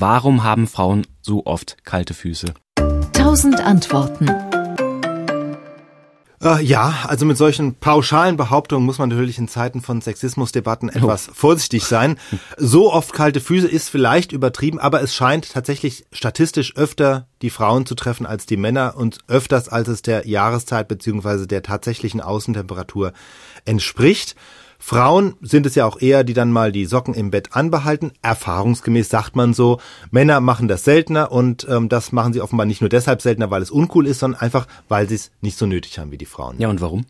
Warum haben Frauen so oft kalte Füße? Tausend Antworten. Äh, ja, also mit solchen pauschalen Behauptungen muss man natürlich in Zeiten von Sexismusdebatten etwas oh. vorsichtig sein. So oft kalte Füße ist vielleicht übertrieben, aber es scheint tatsächlich statistisch öfter die Frauen zu treffen als die Männer und öfters als es der Jahreszeit beziehungsweise der tatsächlichen Außentemperatur entspricht. Frauen sind es ja auch eher, die dann mal die Socken im Bett anbehalten. Erfahrungsgemäß sagt man so. Männer machen das seltener und ähm, das machen sie offenbar nicht nur deshalb seltener, weil es uncool ist, sondern einfach, weil sie es nicht so nötig haben wie die Frauen. Ja, und warum?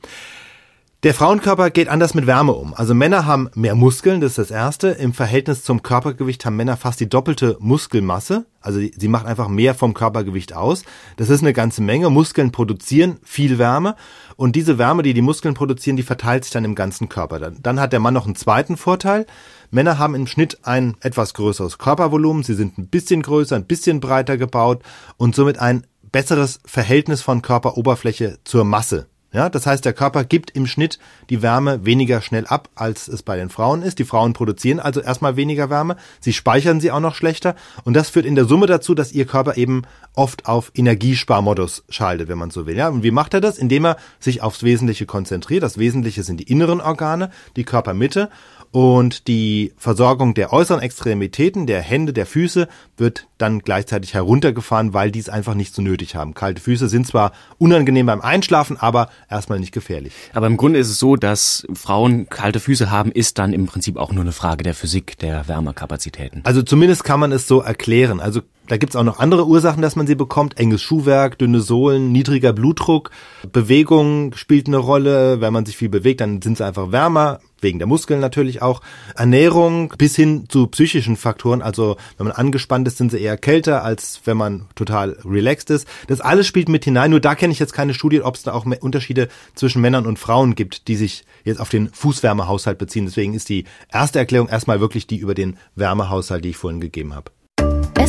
Der Frauenkörper geht anders mit Wärme um. Also Männer haben mehr Muskeln, das ist das Erste. Im Verhältnis zum Körpergewicht haben Männer fast die doppelte Muskelmasse. Also sie machen einfach mehr vom Körpergewicht aus. Das ist eine ganze Menge. Muskeln produzieren viel Wärme und diese Wärme, die die Muskeln produzieren, die verteilt sich dann im ganzen Körper. Dann, dann hat der Mann noch einen zweiten Vorteil. Männer haben im Schnitt ein etwas größeres Körpervolumen. Sie sind ein bisschen größer, ein bisschen breiter gebaut und somit ein besseres Verhältnis von Körperoberfläche zur Masse. Ja, das heißt, der Körper gibt im Schnitt die Wärme weniger schnell ab, als es bei den Frauen ist. Die Frauen produzieren also erstmal weniger Wärme, sie speichern sie auch noch schlechter und das führt in der Summe dazu, dass ihr Körper eben oft auf Energiesparmodus schaltet, wenn man so will. Ja, und wie macht er das? Indem er sich aufs Wesentliche konzentriert. Das Wesentliche sind die inneren Organe, die Körpermitte und die Versorgung der äußeren Extremitäten, der Hände, der Füße wird dann gleichzeitig heruntergefahren, weil die es einfach nicht so nötig haben. Kalte Füße sind zwar unangenehm beim Einschlafen, aber erstmal nicht gefährlich. Aber im Grunde ist es so, dass Frauen kalte Füße haben, ist dann im Prinzip auch nur eine Frage der Physik, der Wärmekapazitäten. Also zumindest kann man es so erklären. Also da gibt's auch noch andere Ursachen, dass man sie bekommt. Enges Schuhwerk, dünne Sohlen, niedriger Blutdruck, Bewegung spielt eine Rolle. Wenn man sich viel bewegt, dann sind sie einfach wärmer wegen der Muskeln natürlich auch, Ernährung bis hin zu psychischen Faktoren. Also wenn man angespannt ist, sind sie eher kälter, als wenn man total relaxed ist. Das alles spielt mit hinein. Nur da kenne ich jetzt keine Studie, ob es da auch Unterschiede zwischen Männern und Frauen gibt, die sich jetzt auf den Fußwärmehaushalt beziehen. Deswegen ist die erste Erklärung erstmal wirklich die über den Wärmehaushalt, die ich vorhin gegeben habe.